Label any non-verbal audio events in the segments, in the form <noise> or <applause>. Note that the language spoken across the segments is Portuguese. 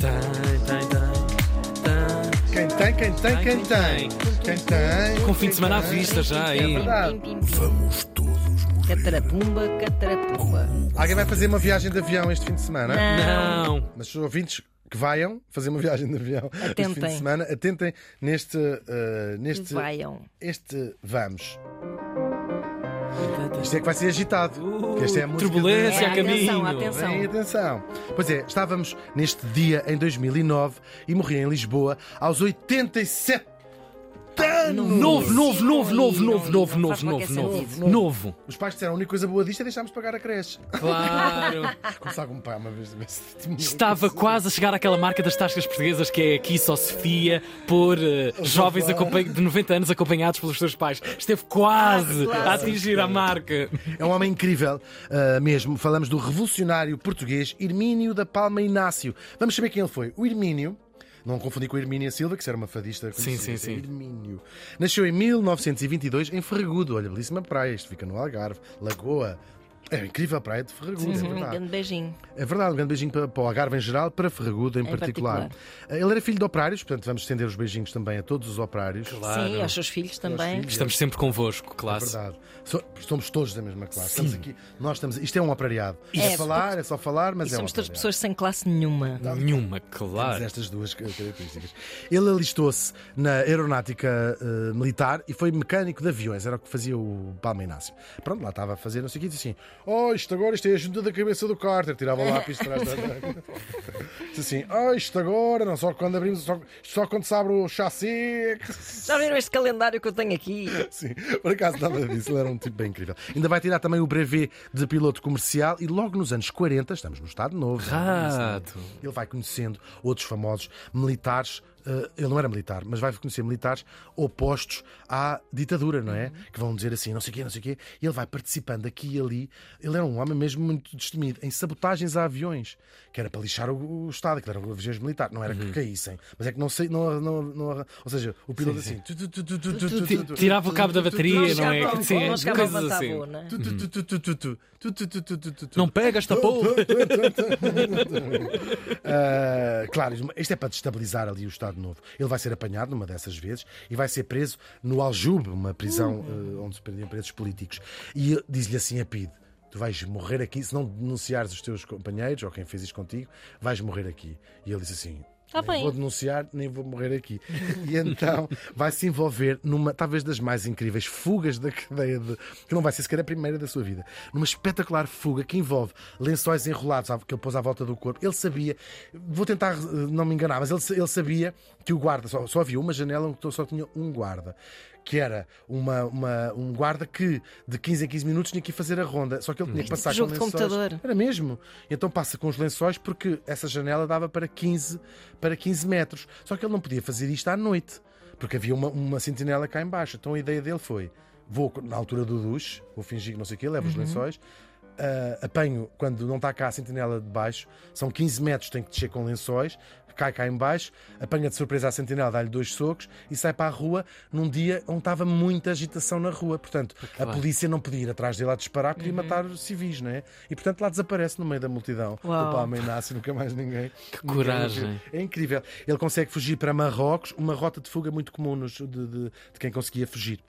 Tem, tem, tem. Quem tem, quem tem, quem tem. Quem tem. Com fim de semana à vista já É aí. verdade. Pim, pim. Vamos todos morrer. Catarapumba, catarapumba. Alguém vai fazer uma viagem de avião este fim de semana? Não. Mas os ouvintes que vaiam fazer uma viagem de avião este fim de Atentem. semana, atentem neste. eh, neste Vaiam. este vamos. Isto é que vai ser agitado. porque esta é a música Uh, turbulência É, a caminho. atenção, atenção. Atenção. Pois é, estávamos neste dia em 2009 e morri em Lisboa aos 87 anos. Novo, novo, novo, novo, novo, novo, novo, novo, novo. Novo. Os pais disseram a única coisa boa disto é deixarmos pagar a creche. Claro. <laughs> Começar com pai uma vez. Estava quase a chegar àquela marca das tascas portuguesas que é aqui só Sofia por eh, jovens de 90 anos acompanhados pelos seus pais. Esteve quase a atingir a marca. É um homem incrível, ah, mesmo. Falamos do revolucionário português Hermínio da Palma Inácio. Vamos saber quem ele foi. O Hermínio. Não confundir com a Hermínia Silva, que era uma fadista Sim, sim, sim. Hermínio. Nasceu em 1922 em Ferragudo. Olha, belíssima praia. Isto fica no Algarve. Lagoa. É incrível a praia de Ferragudo, é Um verdade. grande beijinho. É verdade, um grande beijinho para, para o Algarve em geral, para Ferragudo em, particular. Ele era filho de operários, portanto vamos estender os beijinhos também a todos os operários. Claro. Sim, aos seus filhos também. filhos. Estamos sempre convosco, É classe. verdade. So- somos todos da mesma classe. Estamos aqui, nós estamos. Isto é um operariado. É, É, falar, é só falar, mas E é um somos todas operariado. pessoas sem classe nenhuma. Nenhuma, Temos claro. estas duas características. Ele alistou-se na aeronáutica eh, militar e foi mecânico de aviões, era o que fazia o Palma Inácio. Pronto, lá estava a fazer, não sei o que, disse assim: Oh, isto agora isto é a junta da cabeça do Carter. Tirava o lápis de trás da. disse assim: Oh, isto agora, não só quando abrimos, só, só quando se abre o chassi. Já viram este calendário que eu tenho aqui? <laughs> Sim, por acaso nada disso, ele era um tipo bem incrível. Ainda vai tirar também o brevet de piloto comercial e logo nos anos 40, estamos no Estado Novo. é é? Rato. Ele vai conhecendo outros famosos militares ele não era militar, mas vai conhecer militares opostos à ditadura, não é? Uhum. Que vão dizer assim, não sei o quê, não sei o quê. E ele vai participando aqui e ali. Ele era um homem mesmo muito destemido, em sabotagens a aviões, que era para lixar o, o Estado, que eram aviões militares, não era uhum. que caíssem. Mas é que não sei, não, não, não ou seja, o piloto assim. Tirava o cabo da bateria, não é? Sim, coisas assim. Não pega esta porra! Claro, isto é para destabilizar ali o Estado Novo. Ele vai ser apanhado numa dessas vezes e vai ser preso no Aljube, uma prisão ah, onde se prendiam presos políticos. E diz-lhe assim a Pide: Tu vais morrer aqui, se não denunciares os teus companheiros ou quem fez isto contigo, vais morrer aqui. E ele diz assim. Tá nem bem. vou denunciar, nem vou morrer aqui. E então vai se envolver numa, talvez das mais incríveis fugas da cadeia de. que não vai ser sequer a primeira da sua vida. Numa espetacular fuga que envolve lençóis enrolados que ele pôs à volta do corpo. Ele sabia, vou tentar eh, não me enganar, mas ele, ele sabia que o guarda, só, só havia uma janela onde só tinha um guarda. Que era uma, uma- um guarda que de 15 em 15 minutos tinha que ir fazer a ronda. Só que ele tinha que passar jogo com de lençóis. computador. Era mesmo. Então passa com os lençóis porque essa janela dava para 15, para 15 metros. Só que ele não podia fazer isto à noite, porque havia uma, uma sentinela cá em baixo. Então a ideia dele foi: vou na altura do duche, vou fingir que não sei o quê, levo os lençóis. Ah, apanho quando não está cá a sentinela de baixo, são 15 metros, tem que descer com lençóis, cai cá em baixo, apanha de surpresa a sentinela, dá-lhe dois socos e sai para a rua num dia onde estava muita agitação na rua. Portanto, a bem. polícia não podia ir atrás dele a disparar, queria matar os civis, não é? E portanto lá desaparece no meio da multidão. Uau. O Palma Inácio, nunca mais ninguém. <laughs> Que coragem. É incrível. Ele consegue fugir para Marrocos, uma rota de fuga muito comum nos- de, de- de quem conseguia fugir.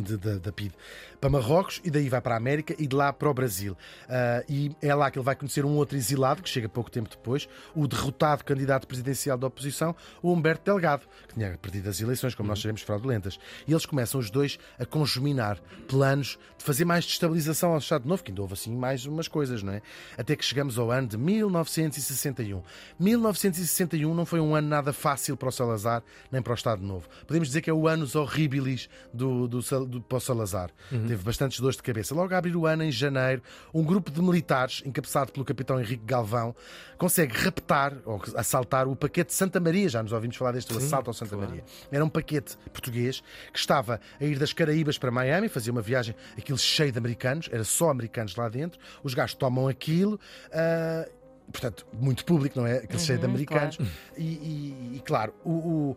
De- de- da PID para Marrocos e daí vai para a América e de lá para o Brasil. Ah, e é lá que ele vai conhecer um outro exilado que chega pouco tempo depois, o derrotado candidato presidencial da oposição, o Humberto Delgado, que tinha perdido as eleições, como nós sabemos, fraudulentas. E eles começam os dois a conjuminar planos de fazer mais destabilização ao Estado Novo, que ainda houve assim mais umas coisas, não é? Até que chegamos ao ano de 1961. 1961 não foi um ano nada fácil para o Salazar nem para o Estado Novo. Podemos dizer que é o anos horribilis do, do, do, Salazar. Teve bastantes dores de cabeça. Logo a abrir o ano, em janeiro, um grupo de militares, encabeçado pelo capitão Henrique Galvão, consegue raptar ou assaltar o paquete de Santa Maria. Já nos ouvimos falar deste o assalto ao Santa Maria. Era um paquete português que estava a ir das Caraíbas para Miami, fazia uma viagem, aquilo cheio de americanos, era só americanos lá dentro. Os gajos tomam aquilo. ah, Portanto, muito público, não é? Aquele cheio de americanos. E, e- e, claro, o- o,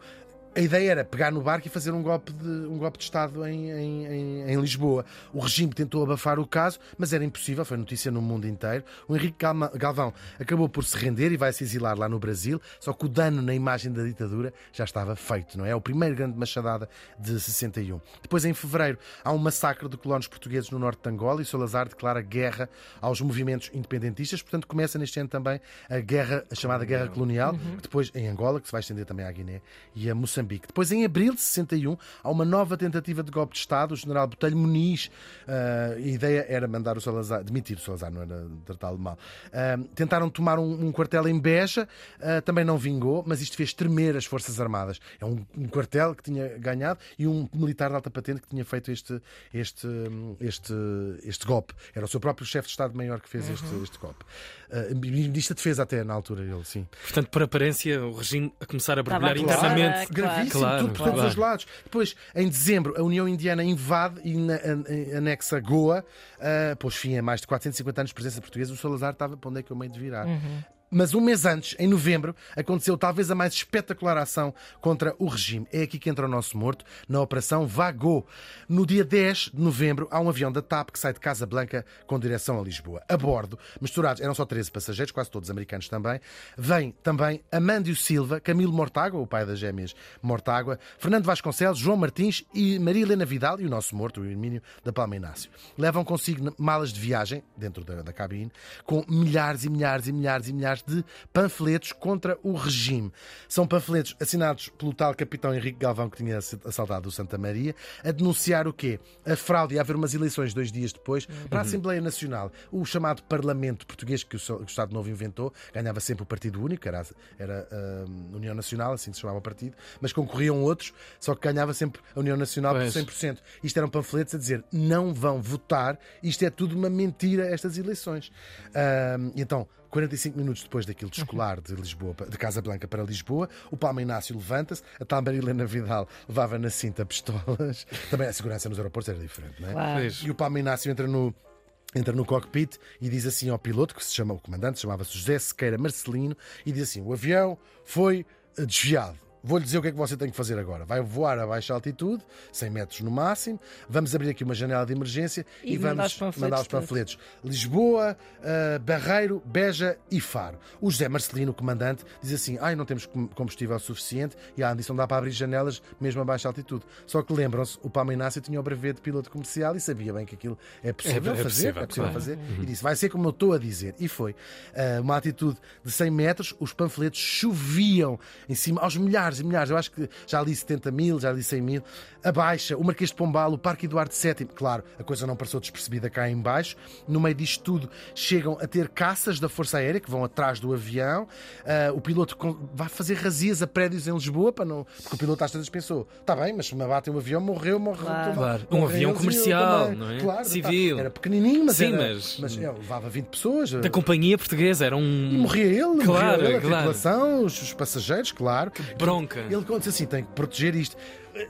a ideia era pegar no barco e fazer um golpe de, um golpe de Estado em, em, em, Lisboa. O regime tentou abafar o caso, mas era impossível, foi notícia no mundo inteiro. O Henrique Galvão acabou por se render e vai se exilar lá no Brasil, só que o dano na imagem da ditadura já estava feito, não é? É o primeiro grande machadada de 61. Depois, em fevereiro, há um massacre de colonos portugueses no norte de Angola e Salazar declara guerra aos movimentos independentistas. Portanto, começa neste ano também a guerra, a chamada Guerra Colonial, que depois em Angola, que se vai estender também à Guiné e a Moçambique. Depois, em abril de 61, há uma nova tentativa de golpe de Estado. O general Botelho Muniz, ah, a ideia era mandar o Salazar, demitir o Salazar, não era tratá-lo mal. Ah, tentaram tomar um, um quartel em Beja, ah, também não vingou, mas isto fez tremer as Forças Armadas. É um, um quartel que tinha ganhado e um militar de alta patente que tinha feito este, este, este, este golpe. Era o seu próprio chefe de Estado-Maior que fez este, este golpe. Ministro da Defesa, até na altura, ele, sim. Portanto, por aparência, o regime a começar a borbulhar começar internamente. a- Gravíssimo, Claro, tudo por todos claro. os lados. Depois, em dezembro, a União Indiana invade e na- an- anexa Goa, uh, pôs fim a mais de 450 anos de presença portuguesa. O Salazar estava para onde é que eu meio de virar. Mas um mês antes, em novembro, aconteceu talvez a mais espetacular ação contra o regime. É aqui que entra o nosso morto, na Operação Vagô. No dia 10 de novembro, há um avião da TAP que sai de Casablanca com direção a Lisboa. A bordo, misturados, eram só 13 passageiros, quase todos americanos também, vem também Amândio Silva, Camilo Mortágua, o pai das gêmeas Mortágua, Fernando Vasconcelos, João Martins e Maria Helena Vidal e o nosso morto, o Hermínio da Palma Inácio. Levam consigo malas de viagem, dentro da, da cabine, com milhares e milhares e milhares e milhares de panfletos contra o regime. São panfletos assinados pelo tal capitão Henrique Galvão, que tinha assaltado o Santa Maria, a denunciar o quê? A fraude e a haver umas eleições dois dias depois para a Assembleia Nacional. O chamado Parlamento Português que o, Estado Novo inventou, ganhava sempre o Partido Único, era, era a União Nacional, assim se chamava o partido, mas concorriam outros, só que ganhava sempre a União Nacional Pois. por 100%. Isto eram panfletos a dizer não vão votar, isto é tudo uma mentira, estas eleições. Ahm, e então, 45 minutos depois daquilo descolar de Lisboa, de Casa Blanca para Lisboa, o Palma Inácio levanta-se, a tal Marilena Vidal levava na cinta pistolas. <laughs> Também a segurança nos aeroportos era diferente, não é? Claro. E o Palma Inácio entra no. Entra no cockpit e diz assim ao piloto, que se chama, o comandante, chamava-se José Sequeira Marcelino, e diz assim: o avião foi eh, desviado. Vou-lhe dizer o que é que você tem que fazer agora. Vai voar a baixa altitude, 100 metros no máximo. Vamos abrir aqui uma janela de emergência e, E mandar os vamos panfletos mandar os panfletos. Lisboa, eh, Barreiro, Beja e Faro. O José Marcelino, o comandante, diz assim: Ai, não temos com- combustível suficiente e a disse não dá para abrir janelas mesmo a baixa altitude. Só que lembram-se, o Palma Inácio tinha o brevet de piloto comercial e sabia bem que aquilo é possível É- é fazer. possível, é possível claro. fazer. E disse: Vai ser como eu estou a dizer. E foi. Ah, uma altitude de 100 metros, os panfletos choviam em cima, aos milhares e milhares. Eu acho que já li 70 mil, já li 100 mil. A baixa, o Marquês de Pombal, o Parque Eduardo VII. Claro, a coisa não passou despercebida cá em baixo. No meio disto tudo, chegam a ter caças da Força Aérea que vão atrás do avião. Ah, o piloto vai fazer razias a prédios em Lisboa para não. Porque o piloto às vezes pensou: está bem, mas se me abatem um avião, morreu, morreu. Claro. Claro. Um avião comercial, não é? Claro, tá. Civil. Era pequenininho, mas Sim, era, mas- é, levava 20 pessoas. Da companhia portuguesa, era um. E morria ele, Claro, morria ele, a claro. tripulação, os, os passageiros, claro. bronca. Ele conta assim: tem que proteger isto.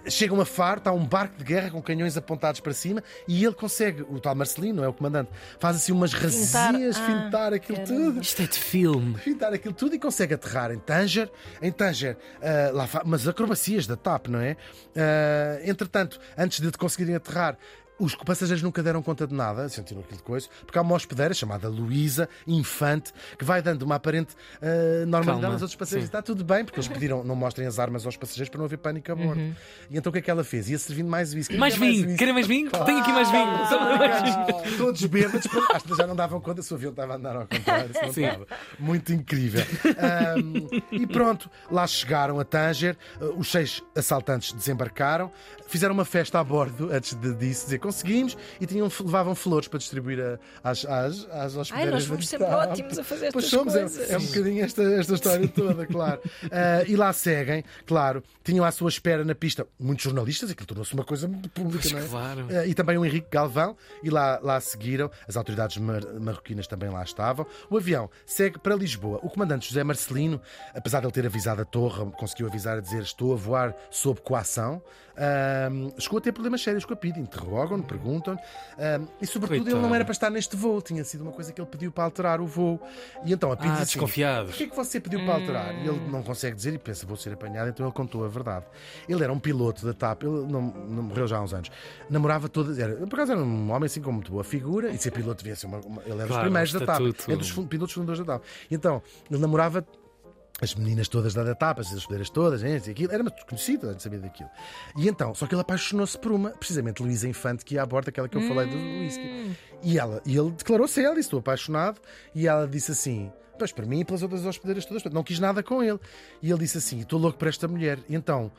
Chegam a Faro, está um barco de guerra com canhões apontados para cima e ele consegue, o tal Marcelino, não é o comandante, faz assim umas Fintar. razias, Ah, fintar aquilo caramba. tudo Isto é de filme. fintar aquilo tudo e consegue aterrar em Tanger. Em Tanger, ah, lá umas acrobacias da TAP, não é? Ah, entretanto, antes de conseguirem aterrar, os passageiros nunca deram conta de nada, sentiram aquilo de coisa, porque há uma hospedeira chamada Luísa Infante que vai dando uma aparente ah, normalidade Calma, aos outros passageiros. sim. Está tudo bem, porque eles pediram não mostrem as armas aos passageiros para não haver pânico a bordo. E então o que é que ela fez? Ia servindo mais whisky. Mais vinho. Querem mais vinho? Tenho aqui mais Ah, vinho. Todos bêbados, porque já não davam conta se o avião estava a andar ao contrário. Sim. estava. Muito incrível. Ahm, e pronto, lá chegaram a Tanger, uh, os seis assaltantes desembarcaram, fizeram uma festa a bordo antes de, disso, dizer conseguimos, e tinham, levavam flores para distribuir a- às, às, às Ai, nós fomos sempre ótimos a fazer Pois estas somos, é, coisas. é um bocadinho esta, esta história toda, claro. <laughs> Ah, e lá seguem, claro, tinham à sua espera na pista muitos jornalistas, aquilo tornou-se uma coisa pública, Pois não é? claro. Ah, e também o Henrique Galvão, e lá, lá seguiram, as autoridades mar- marroquinas também lá estavam. O avião segue para Lisboa. O comandante José Marcelino, apesar de ele ter avisado a torre, conseguiu avisar a dizer estou a voar sob coação, ah, chegou a ter problemas sérios com a PID, interrogam-no questionam, perguntam um, e sobretudo ele não Coitado. era para estar neste voo, tinha sido uma coisa que ele pediu para alterar o voo. E então a Pete Ah, assim, desconfiados. Porquê é que você pediu para alterar? E ele não consegue dizer e pensa, vou ser apanhado, então ele contou a verdade. Ele era um piloto da TAP, ele não, não morreu já há uns anos. Namorava todas, era, por acaso era um homem assim com muito boa figura, e ser piloto devia ser uma, uma- ele era dos Claro, primeiros um da TAP, é dos pilotos fundadores da TAP. Então, ele namorava as meninas todas da etapa, as escolheiras todas, aquilo, era muito conhecido, sabia daquilo. E então, só que ele apaixonou-se por uma, precisamente Luísa Infante, que ia à bordo, aquela que eu falei do whisky. E, ela, e ele declarou-se ela, Estou apaixonado, e ela disse assim. Pois, para mim e pelas outras hospedeiras todas, não quis nada com ele. E ele disse assim: Estou louco por esta mulher. E então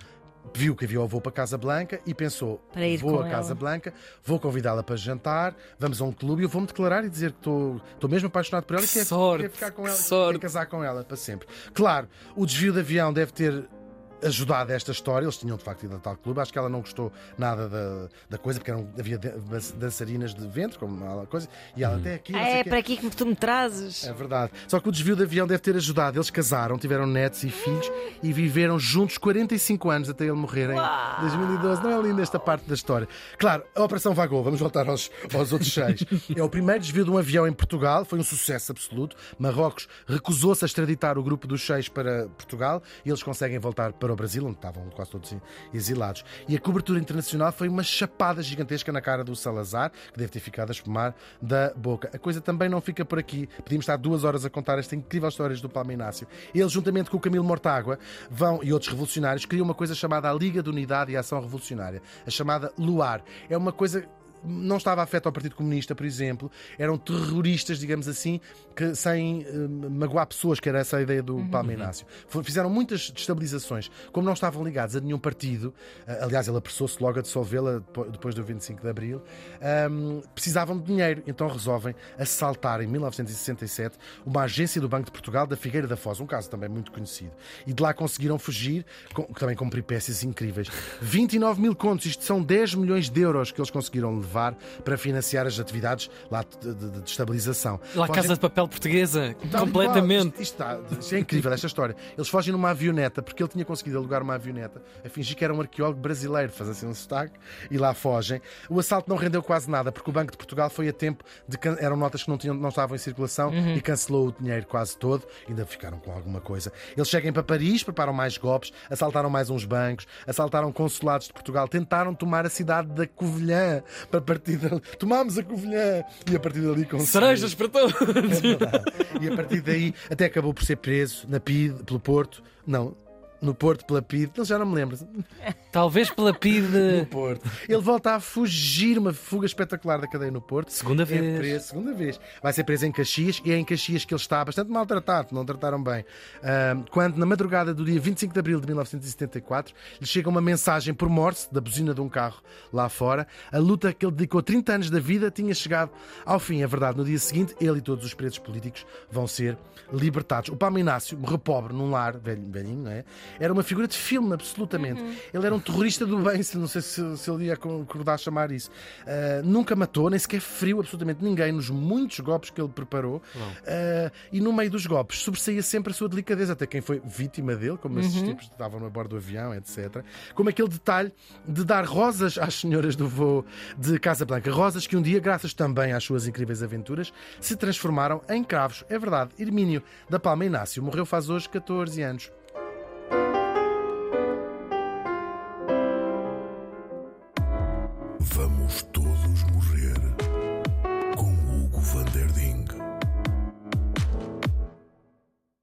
viu que havia o voo para Casa Blanca e pensou: Para ir Vou a Casa ela. Blanca, vou convidá-la para jantar, vamos a um clube e eu vou-me declarar e dizer que estou, estou mesmo apaixonado por ela e Que quero, sorte, quero ficar com que ela, sorte. quero casar com ela para sempre. Claro, o desvio de avião deve ter ajudado esta história. Eles tinham de facto ido a tal clube. Acho que ela não gostou nada da, da coisa, porque eram, havia dan- dançarinas de ventre, como uma coisa, e ela até aqui. sei É para aqui que tu me trazes. É verdade. Só que o desvio de avião deve ter ajudado. Eles casaram, tiveram netos e filhos e viveram juntos 45 anos até ele morrer em 2012. Não é linda esta parte da história? Claro, a Operação Vagou, vamos voltar aos, aos outros seis. <laughs> É o primeiro desvio de um avião em Portugal, foi um sucesso absoluto. Marrocos recusou-se a extraditar o grupo dos seis para Portugal e eles conseguem voltar para o Brasil, onde estavam quase todos exilados. E a cobertura internacional foi uma chapada gigantesca na cara do Salazar, que deve ter ficado a espumar da boca. A coisa também não fica por aqui. Podíamos estar duas horas a contar esta incrível história do Palma Inácio. Eles, juntamente com o Camilo Mortágua, vão e outros revolucionários, criam uma coisa chamada a Liga de Unidade e Ação Revolucionária, a chamada LUAR. É uma coisa não estava afeto ao Partido Comunista, por exemplo, eram terroristas, digamos assim, que sem eh, magoar pessoas, que era essa a ideia do Palma Inácio. F- Fizeram muitas destabilizações. Como não estavam ligados a nenhum partido, eh, aliás, ele apressou-se logo a dissolvê-la depo- depois do 25 de Abril, ahm, precisavam de dinheiro, então resolvem assaltar em 1967 uma agência do Banco de Portugal da Figueira da Foz, um caso também muito conhecido. E de lá conseguiram fugir, com- também com peripécias incríveis. 29 mil contos, isto são 10 milhões de euros que eles conseguiram levar para financiar as atividades lá de, de- de estabilização. Lá Fogem- Casa de Papel Portuguesa, e completamente. Isto, está- isto é incrível, esta história. Eles fogem numa avioneta, porque ele tinha conseguido alugar uma avioneta, a fingir que era um arqueólogo brasileiro, faz assim um sotaque, e lá fogem. O assalto não rendeu quase nada, porque o Banco de Portugal foi a tempo de. can- Eram notas que não, tinham, não estavam em circulação e cancelou o dinheiro quase todo, ainda ficaram com alguma coisa. Eles chegam para Paris, preparam mais golpes, assaltaram mais uns bancos, assaltaram consulados de Portugal, tentaram tomar a cidade da Covilhã para partir dali. Tomámos a Covilhã e a partir dali conseguiram. Cerejas para todos. E a partir daí até acabou por ser preso na PID, pelo Porto. Não, no Porto pela PID. Ele já não me lembro. <laughs> Talvez pela <laughs> No PIDE. Porto. Ele volta a fugir, uma fuga espetacular da cadeia no Porto. Segunda É vez. preso, segunda vez. Vai ser preso em Caxias e é em Caxias que ele está bastante maltratado, não trataram bem. Quando, na madrugada do dia 25 de abril de 1974, lhe chega uma mensagem por Morse da buzina de um carro lá fora. A luta que ele dedicou 30 anos da vida tinha chegado ao fim. É verdade, no dia seguinte, ele e todos os presos políticos vão ser libertados. O Palma Inácio morreu pobre num lar, velho- velhinho, não é? Era uma figura de filme, absolutamente. Ele era um terrorista do bem, se- não sei se, se ele ia concordar a chamar isso. Ah, nunca matou, nem sequer feriu absolutamente ninguém nos muitos golpes que ele preparou. Ah, e no meio dos golpes sobressaía sempre a sua delicadeza, até quem foi vítima dele, como esses tipos que estavam a bordo do avião, etc. Como aquele detalhe de dar rosas às senhoras do voo de Casa Blanca. Rosas que um dia, graças também às suas incríveis aventuras, se transformaram em cravos. É verdade, Hermínio da Palma Inácio morreu faz hoje 14 anos.